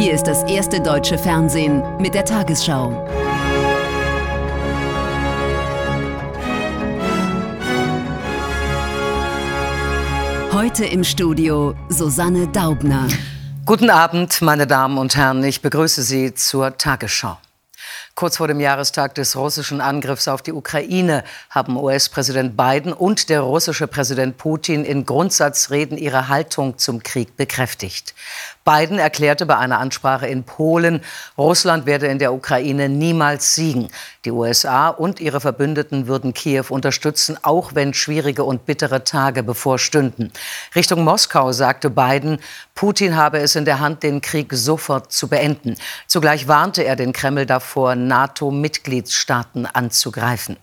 Hier ist das erste deutsche Fernsehen mit der Tagesschau. Heute im Studio Susanne Daubner. Guten Abend, meine Damen und Herren. Ich begrüße Sie zur Tagesschau. Kurz vor dem Jahrestag des russischen Angriffs auf die Ukraine haben US-Präsident Biden und der russische Präsident Putin in Grundsatzreden ihre Haltung zum Krieg bekräftigt. Biden erklärte bei einer Ansprache in Polen, Russland werde in der Ukraine niemals siegen. Die USA und ihre Verbündeten würden Kiew unterstützen, auch wenn schwierige und bittere Tage bevorstünden. Richtung Moskau sagte Biden, Putin habe es in der Hand, den Krieg sofort zu beenden. Zugleich warnte er den Kreml davor, NATO-Mitgliedstaaten anzugreifen.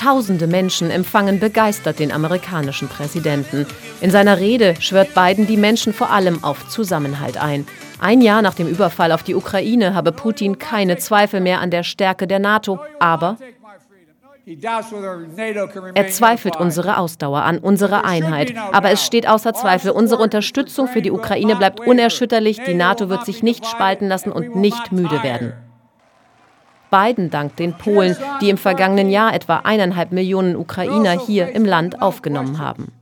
Tausende Menschen empfangen begeistert den amerikanischen Präsidenten. In seiner Rede schwört Biden die Menschen vor allem auf Zusammenhalt ein. Ein Jahr nach dem Überfall auf die Ukraine habe Putin keine Zweifel mehr an der Stärke der NATO, aber er zweifelt unsere Ausdauer an, unsere Einheit. Aber es steht außer Zweifel, unsere Unterstützung für die Ukraine bleibt unerschütterlich, die NATO wird sich nicht spalten lassen und nicht müde werden. Biden dankt den Polen, die im vergangenen Jahr etwa eineinhalb Millionen Ukrainer hier im Land aufgenommen haben.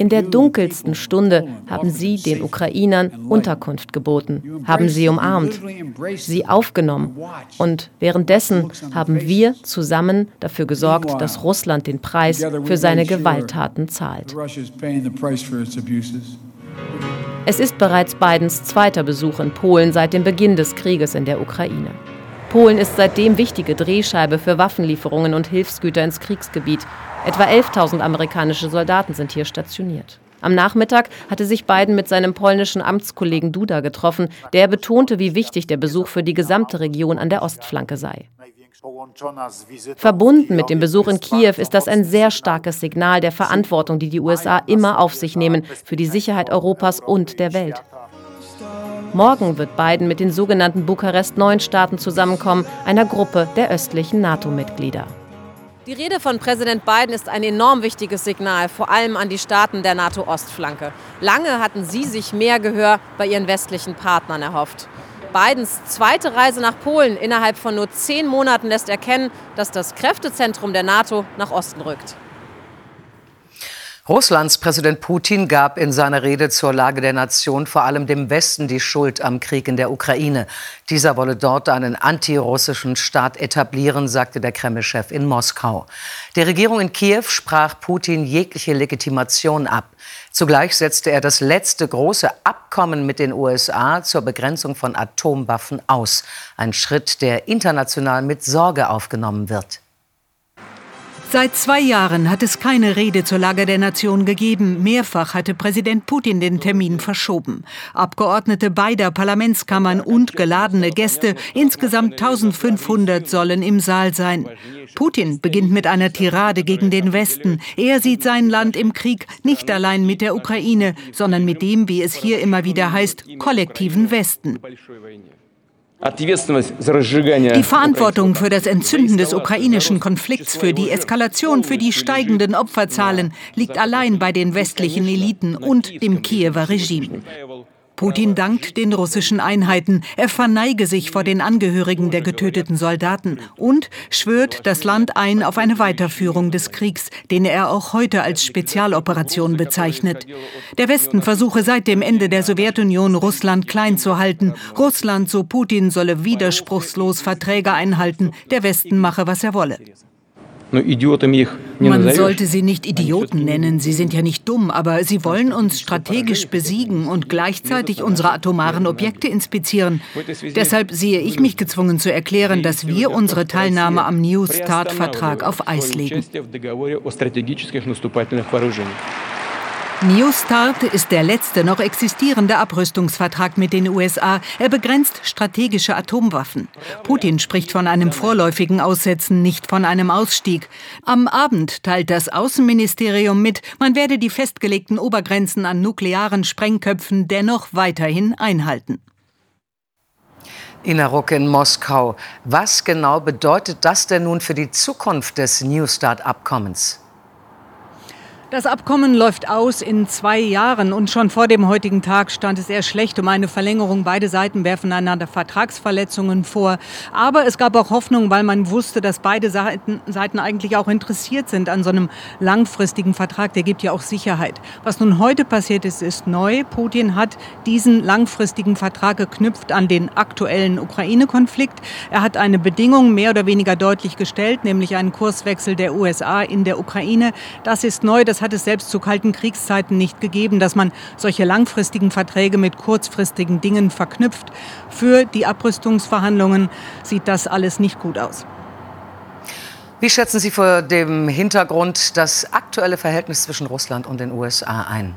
In der dunkelsten Stunde haben sie den Ukrainern Unterkunft geboten, haben sie umarmt, sie aufgenommen. Und währenddessen haben wir zusammen dafür gesorgt, dass Russland den Preis für seine Gewalttaten zahlt. Es ist bereits Bidens zweiter Besuch in Polen seit dem Beginn des Krieges in der Ukraine. Polen ist seitdem wichtige Drehscheibe für Waffenlieferungen und Hilfsgüter ins Kriegsgebiet. Etwa 11.000 amerikanische Soldaten sind hier stationiert. Am Nachmittag hatte sich Biden mit seinem polnischen Amtskollegen Duda getroffen, der betonte, wie wichtig der Besuch für die gesamte Region an der Ostflanke sei. Verbunden mit dem Besuch in Kiew ist das ein sehr starkes Signal der Verantwortung, die die USA immer auf sich nehmen für die Sicherheit Europas und der Welt. Morgen wird Biden mit den sogenannten Bukarest-9-Staaten zusammenkommen, einer Gruppe der östlichen NATO-Mitglieder. Die Rede von Präsident Biden ist ein enorm wichtiges Signal, vor allem an die Staaten der NATO-Ostflanke. Lange hatten sie sich mehr Gehör bei ihren westlichen Partnern erhofft. Bidens zweite Reise nach Polen innerhalb von nur zehn Monaten lässt erkennen, dass das Kräftezentrum der NATO nach Osten rückt. Russlands Präsident Putin gab in seiner Rede zur Lage der Nation vor allem dem Westen die Schuld am Krieg in der Ukraine. Dieser wolle dort einen antirussischen Staat etablieren, sagte der Kreml-Chef in Moskau. Der Regierung in Kiew sprach Putin jegliche Legitimation ab. Zugleich setzte er das letzte große Abkommen mit den USA zur Begrenzung von Atomwaffen aus. Ein Schritt, der international mit Sorge aufgenommen wird. Seit zwei Jahren hat es keine Rede zur Lage der Nation gegeben. Mehrfach hatte Präsident Putin den Termin verschoben. Abgeordnete beider Parlamentskammern und geladene Gäste, insgesamt 1500 sollen im Saal sein. Putin beginnt mit einer Tirade gegen den Westen. Er sieht sein Land im Krieg nicht allein mit der Ukraine, sondern mit dem, wie es hier immer wieder heißt, kollektiven Westen. Die Verantwortung für das Entzünden des ukrainischen Konflikts, für die Eskalation, für die steigenden Opferzahlen liegt allein bei den westlichen Eliten und dem Kiewer Regime. Putin dankt den russischen Einheiten. Er verneige sich vor den Angehörigen der getöteten Soldaten und schwört das Land ein auf eine Weiterführung des Kriegs, den er auch heute als Spezialoperation bezeichnet. Der Westen versuche seit dem Ende der Sowjetunion Russland klein zu halten. Russland, so Putin, solle widerspruchslos Verträge einhalten. Der Westen mache, was er wolle. Man sollte sie nicht Idioten nennen, sie sind ja nicht dumm, aber sie wollen uns strategisch besiegen und gleichzeitig unsere atomaren Objekte inspizieren. Deshalb sehe ich mich gezwungen zu erklären, dass wir unsere Teilnahme am New Start-Vertrag auf Eis legen. New Start ist der letzte noch existierende Abrüstungsvertrag mit den USA. Er begrenzt strategische Atomwaffen. Putin spricht von einem vorläufigen Aussetzen, nicht von einem Ausstieg. Am Abend teilt das Außenministerium mit, man werde die festgelegten Obergrenzen an nuklearen Sprengköpfen dennoch weiterhin einhalten. Ina Ruck in Moskau. Was genau bedeutet das denn nun für die Zukunft des New Start-Abkommens? Das Abkommen läuft aus in zwei Jahren und schon vor dem heutigen Tag stand es eher schlecht um eine Verlängerung. Beide Seiten werfen einander Vertragsverletzungen vor. Aber es gab auch Hoffnung, weil man wusste, dass beide Seiten, Seiten eigentlich auch interessiert sind an so einem langfristigen Vertrag. Der gibt ja auch Sicherheit. Was nun heute passiert ist, ist neu. Putin hat diesen langfristigen Vertrag geknüpft an den aktuellen Ukraine-Konflikt. Er hat eine Bedingung mehr oder weniger deutlich gestellt, nämlich einen Kurswechsel der USA in der Ukraine. Das ist neu. Das das hat es selbst zu kalten Kriegszeiten nicht gegeben, dass man solche langfristigen Verträge mit kurzfristigen Dingen verknüpft. Für die Abrüstungsverhandlungen sieht das alles nicht gut aus. Wie schätzen Sie vor dem Hintergrund das aktuelle Verhältnis zwischen Russland und den USA ein?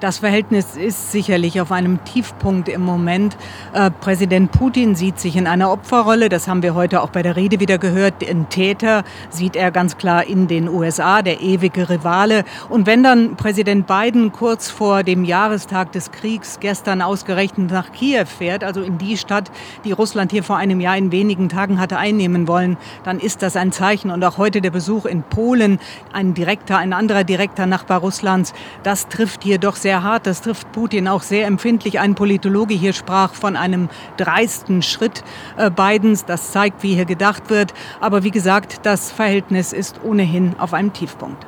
Das Verhältnis ist sicherlich auf einem Tiefpunkt im Moment. Äh, Präsident Putin sieht sich in einer Opferrolle. Das haben wir heute auch bei der Rede wieder gehört. Den Täter sieht er ganz klar in den USA, der ewige Rivale. Und wenn dann Präsident Biden kurz vor dem Jahrestag des Kriegs gestern ausgerechnet nach Kiew fährt, also in die Stadt, die Russland hier vor einem Jahr in wenigen Tagen hatte einnehmen wollen, dann ist das ein Zeichen. Und auch heute der Besuch in Polen, ein direkter, ein anderer direkter Nachbar Russlands, das trifft hier doch sehr sehr hart. Das trifft Putin auch sehr empfindlich. Ein Politologe hier sprach von einem dreisten Schritt äh, Bidens. Das zeigt, wie hier gedacht wird. Aber wie gesagt, das Verhältnis ist ohnehin auf einem Tiefpunkt.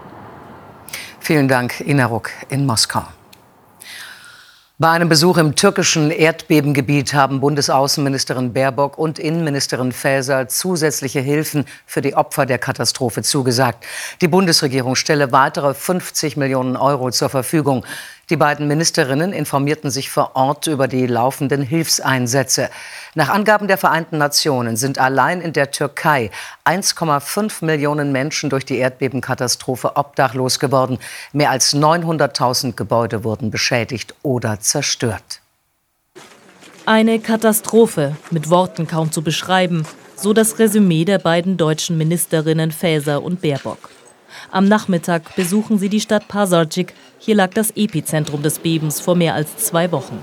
Vielen Dank, Ina Ruck in Moskau. Bei einem Besuch im türkischen Erdbebengebiet haben Bundesaußenministerin Baerbock und Innenministerin Faeser zusätzliche Hilfen für die Opfer der Katastrophe zugesagt. Die Bundesregierung stelle weitere 50 Millionen Euro zur Verfügung. Die beiden Ministerinnen informierten sich vor Ort über die laufenden Hilfseinsätze. Nach Angaben der Vereinten Nationen sind allein in der Türkei 1,5 Millionen Menschen durch die Erdbebenkatastrophe obdachlos geworden. Mehr als 900.000 Gebäude wurden beschädigt oder zerstört. Eine Katastrophe, mit Worten kaum zu beschreiben, so das Resümee der beiden deutschen Ministerinnen Faeser und Baerbock. Am Nachmittag besuchen sie die Stadt Pasarcik. Hier lag das Epizentrum des Bebens vor mehr als zwei Wochen.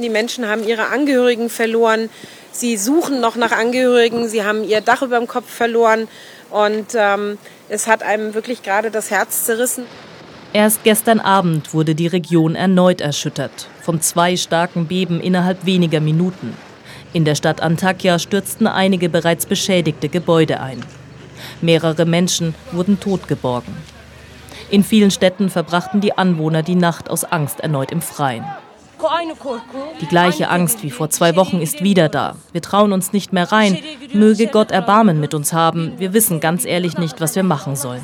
Die Menschen haben ihre Angehörigen verloren. Sie suchen noch nach Angehörigen. Sie haben ihr Dach über dem Kopf verloren. Und ähm, es hat einem wirklich gerade das Herz zerrissen. Erst gestern Abend wurde die Region erneut erschüttert. Von zwei starken Beben innerhalb weniger Minuten. In der Stadt Antakya stürzten einige bereits beschädigte Gebäude ein. Mehrere Menschen wurden totgeborgen. In vielen Städten verbrachten die Anwohner die Nacht aus Angst erneut im Freien. Die gleiche Angst wie vor zwei Wochen ist wieder da. Wir trauen uns nicht mehr rein. Möge Gott Erbarmen mit uns haben. Wir wissen ganz ehrlich nicht, was wir machen sollen.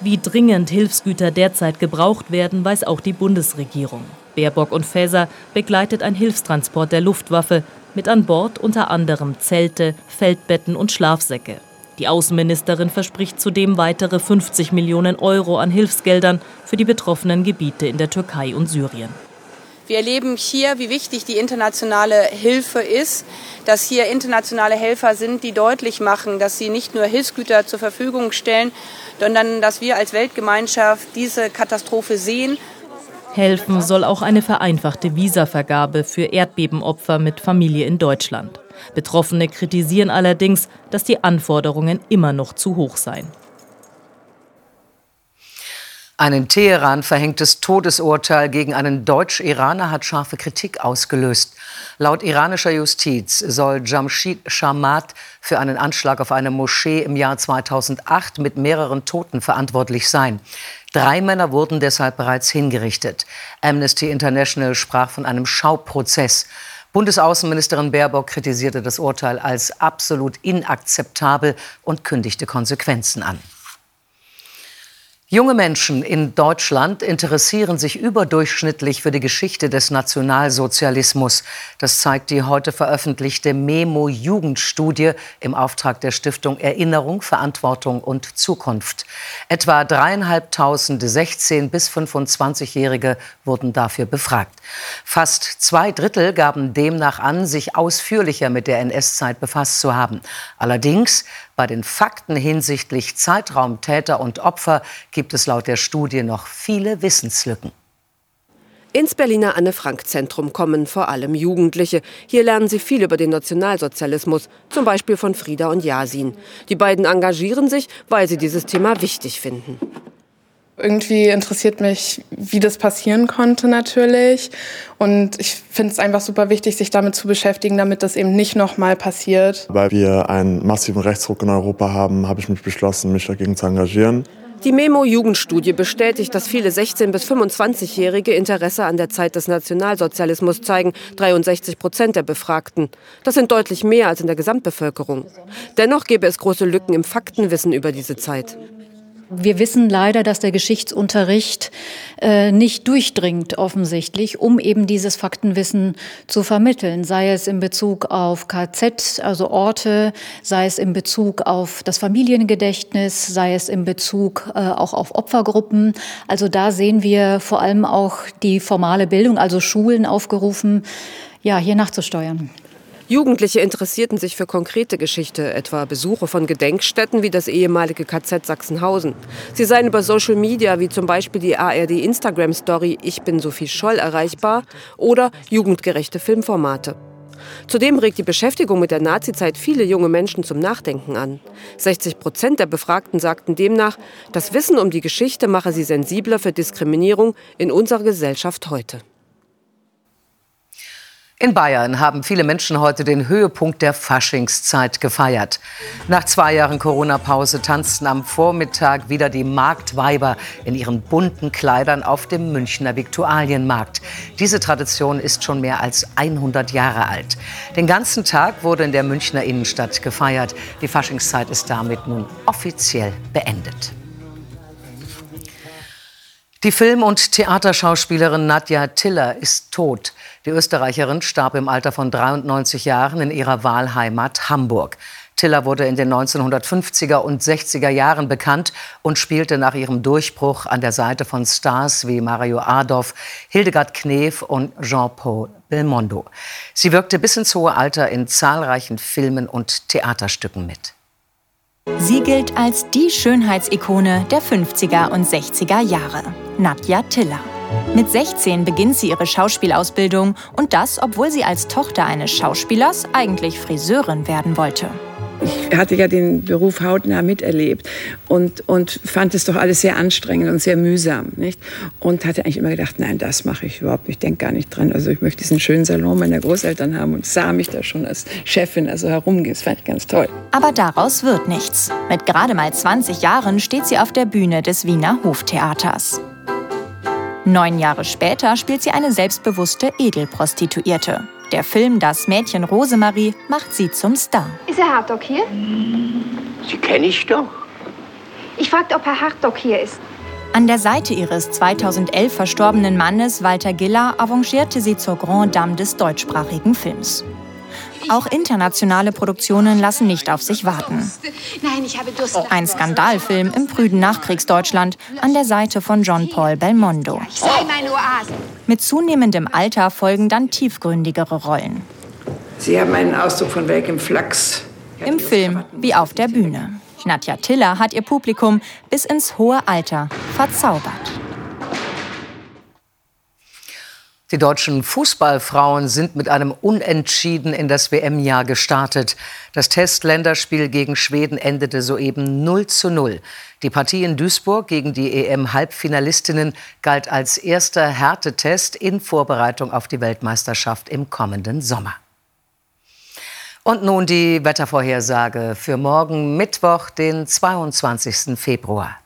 Wie dringend Hilfsgüter derzeit gebraucht werden, weiß auch die Bundesregierung. Baerbock und Faeser begleitet ein Hilfstransport der Luftwaffe mit an Bord unter anderem Zelte, Feldbetten und Schlafsäcke. Die Außenministerin verspricht zudem weitere 50 Millionen Euro an Hilfsgeldern für die betroffenen Gebiete in der Türkei und Syrien. Wir erleben hier, wie wichtig die internationale Hilfe ist, dass hier internationale Helfer sind, die deutlich machen, dass sie nicht nur Hilfsgüter zur Verfügung stellen, sondern dass wir als Weltgemeinschaft diese Katastrophe sehen Helfen soll auch eine vereinfachte Visavergabe für Erdbebenopfer mit Familie in Deutschland. Betroffene kritisieren allerdings, dass die Anforderungen immer noch zu hoch seien. Ein in Teheran verhängtes Todesurteil gegen einen Deutsch-Iraner hat scharfe Kritik ausgelöst. Laut iranischer Justiz soll Jamshid Shamat für einen Anschlag auf eine Moschee im Jahr 2008 mit mehreren Toten verantwortlich sein. Drei Männer wurden deshalb bereits hingerichtet. Amnesty International sprach von einem Schauprozess. Bundesaußenministerin Baerbock kritisierte das Urteil als absolut inakzeptabel und kündigte Konsequenzen an. Junge Menschen in Deutschland interessieren sich überdurchschnittlich für die Geschichte des Nationalsozialismus. Das zeigt die heute veröffentlichte Memo Jugendstudie im Auftrag der Stiftung Erinnerung, Verantwortung und Zukunft. Etwa dreieinhalbtausend 16- bis 25-Jährige wurden dafür befragt. Fast zwei Drittel gaben demnach an, sich ausführlicher mit der NS-Zeit befasst zu haben. Allerdings bei den Fakten hinsichtlich Zeitraum Täter und Opfer gibt es laut der Studie noch viele Wissenslücken. Ins Berliner Anne-Frank-Zentrum kommen vor allem Jugendliche. Hier lernen sie viel über den Nationalsozialismus, zum Beispiel von Frieda und Yasin. Die beiden engagieren sich, weil sie dieses Thema wichtig finden. Irgendwie interessiert mich, wie das passieren konnte natürlich. Und ich finde es einfach super wichtig, sich damit zu beschäftigen, damit das eben nicht nochmal passiert. Weil wir einen massiven Rechtsruck in Europa haben, habe ich mich beschlossen, mich dagegen zu engagieren. Die Memo-Jugendstudie bestätigt, dass viele 16- bis 25-Jährige Interesse an der Zeit des Nationalsozialismus zeigen, 63 Prozent der Befragten. Das sind deutlich mehr als in der Gesamtbevölkerung. Dennoch gäbe es große Lücken im Faktenwissen über diese Zeit. Wir wissen leider, dass der Geschichtsunterricht äh, nicht durchdringt offensichtlich, um eben dieses Faktenwissen zu vermitteln, sei es in Bezug auf KZ, also Orte, sei es in Bezug auf das Familiengedächtnis, sei es in Bezug äh, auch auf Opfergruppen. Also da sehen wir vor allem auch die formale Bildung, also Schulen aufgerufen, ja, hier nachzusteuern. Jugendliche interessierten sich für konkrete Geschichte, etwa Besuche von Gedenkstätten wie das ehemalige KZ Sachsenhausen. Sie seien über Social Media wie zum Beispiel die ARD Instagram Story Ich bin Sophie Scholl erreichbar oder jugendgerechte Filmformate. Zudem regt die Beschäftigung mit der Nazizeit viele junge Menschen zum Nachdenken an. 60 Prozent der Befragten sagten demnach, das Wissen um die Geschichte mache sie sensibler für Diskriminierung in unserer Gesellschaft heute. In Bayern haben viele Menschen heute den Höhepunkt der Faschingszeit gefeiert. Nach zwei Jahren Corona-Pause tanzten am Vormittag wieder die Marktweiber in ihren bunten Kleidern auf dem Münchner Viktualienmarkt. Diese Tradition ist schon mehr als 100 Jahre alt. Den ganzen Tag wurde in der Münchner Innenstadt gefeiert. Die Faschingszeit ist damit nun offiziell beendet. Die Film- und Theaterschauspielerin Nadja Tiller ist tot. Die Österreicherin starb im Alter von 93 Jahren in ihrer Wahlheimat Hamburg. Tiller wurde in den 1950er und 60er Jahren bekannt und spielte nach ihrem Durchbruch an der Seite von Stars wie Mario Adolf, Hildegard Knef und Jean-Paul Belmondo. Sie wirkte bis ins hohe Alter in zahlreichen Filmen und Theaterstücken mit. Sie gilt als die Schönheitsikone der 50er und 60er Jahre. Nadja Tiller. Mit 16 beginnt sie ihre Schauspielausbildung und das, obwohl sie als Tochter eines Schauspielers eigentlich Friseurin werden wollte. Ich hatte ja den Beruf hautnah miterlebt und, und fand es doch alles sehr anstrengend und sehr mühsam. Nicht? Und hatte eigentlich immer gedacht, nein, das mache ich überhaupt nicht, ich denke gar nicht dran. Also ich möchte diesen schönen Salon meiner Großeltern haben und sah mich da schon als Chefin also herumgehen. Das fand ich ganz toll. Aber daraus wird nichts. Mit gerade mal 20 Jahren steht sie auf der Bühne des Wiener Hoftheaters. Neun Jahre später spielt sie eine selbstbewusste Edelprostituierte. Der Film Das Mädchen Rosemarie macht sie zum Star. Ist Herr Hartog hier? Sie kenne ich doch. Ich fragte, ob Herr Hartog hier ist. An der Seite ihres 2011 verstorbenen Mannes Walter Giller avancierte sie zur Grand Dame des deutschsprachigen Films. Auch internationale Produktionen lassen nicht auf sich warten. Ein Skandalfilm im prüden Nachkriegsdeutschland an der Seite von John Paul Belmondo. Mit zunehmendem Alter folgen dann tiefgründigere Rollen. Sie haben einen Ausdruck von welchem Flachs? Im Film wie auf der Bühne. Nadja Tiller hat ihr Publikum bis ins hohe Alter verzaubert. Die deutschen Fußballfrauen sind mit einem Unentschieden in das WM-Jahr gestartet. Das Testländerspiel gegen Schweden endete soeben 0 zu 0. Die Partie in Duisburg gegen die EM-Halbfinalistinnen galt als erster Härtetest in Vorbereitung auf die Weltmeisterschaft im kommenden Sommer. Und nun die Wettervorhersage für morgen Mittwoch, den 22. Februar.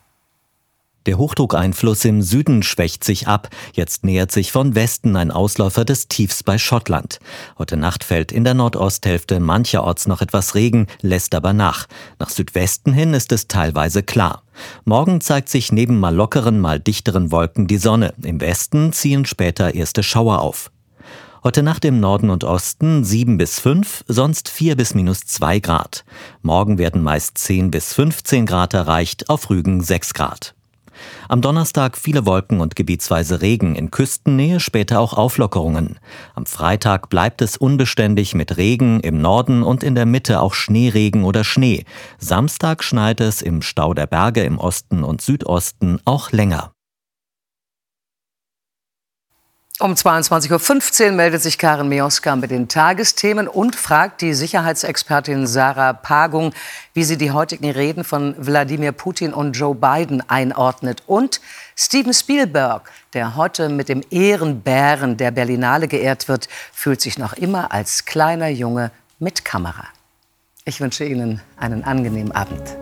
Der Hochdruckeinfluss im Süden schwächt sich ab. Jetzt nähert sich von Westen ein Ausläufer des Tiefs bei Schottland. Heute Nacht fällt in der Nordosthälfte mancherorts noch etwas Regen, lässt aber nach. Nach Südwesten hin ist es teilweise klar. Morgen zeigt sich neben mal lockeren, mal dichteren Wolken die Sonne. Im Westen ziehen später erste Schauer auf. Heute Nacht im Norden und Osten 7 bis 5, sonst 4 bis minus 2 Grad. Morgen werden meist 10 bis 15 Grad erreicht, auf Rügen 6 Grad. Am Donnerstag viele Wolken und gebietsweise Regen, in Küstennähe später auch Auflockerungen. Am Freitag bleibt es unbeständig mit Regen, im Norden und in der Mitte auch Schneeregen oder Schnee. Samstag schneit es im Stau der Berge im Osten und Südosten auch länger. Um 22.15 Uhr meldet sich Karin Mioska mit den Tagesthemen und fragt die Sicherheitsexpertin Sarah Pagung, wie sie die heutigen Reden von Wladimir Putin und Joe Biden einordnet. Und Steven Spielberg, der heute mit dem Ehrenbären der Berlinale geehrt wird, fühlt sich noch immer als kleiner Junge mit Kamera. Ich wünsche Ihnen einen angenehmen Abend.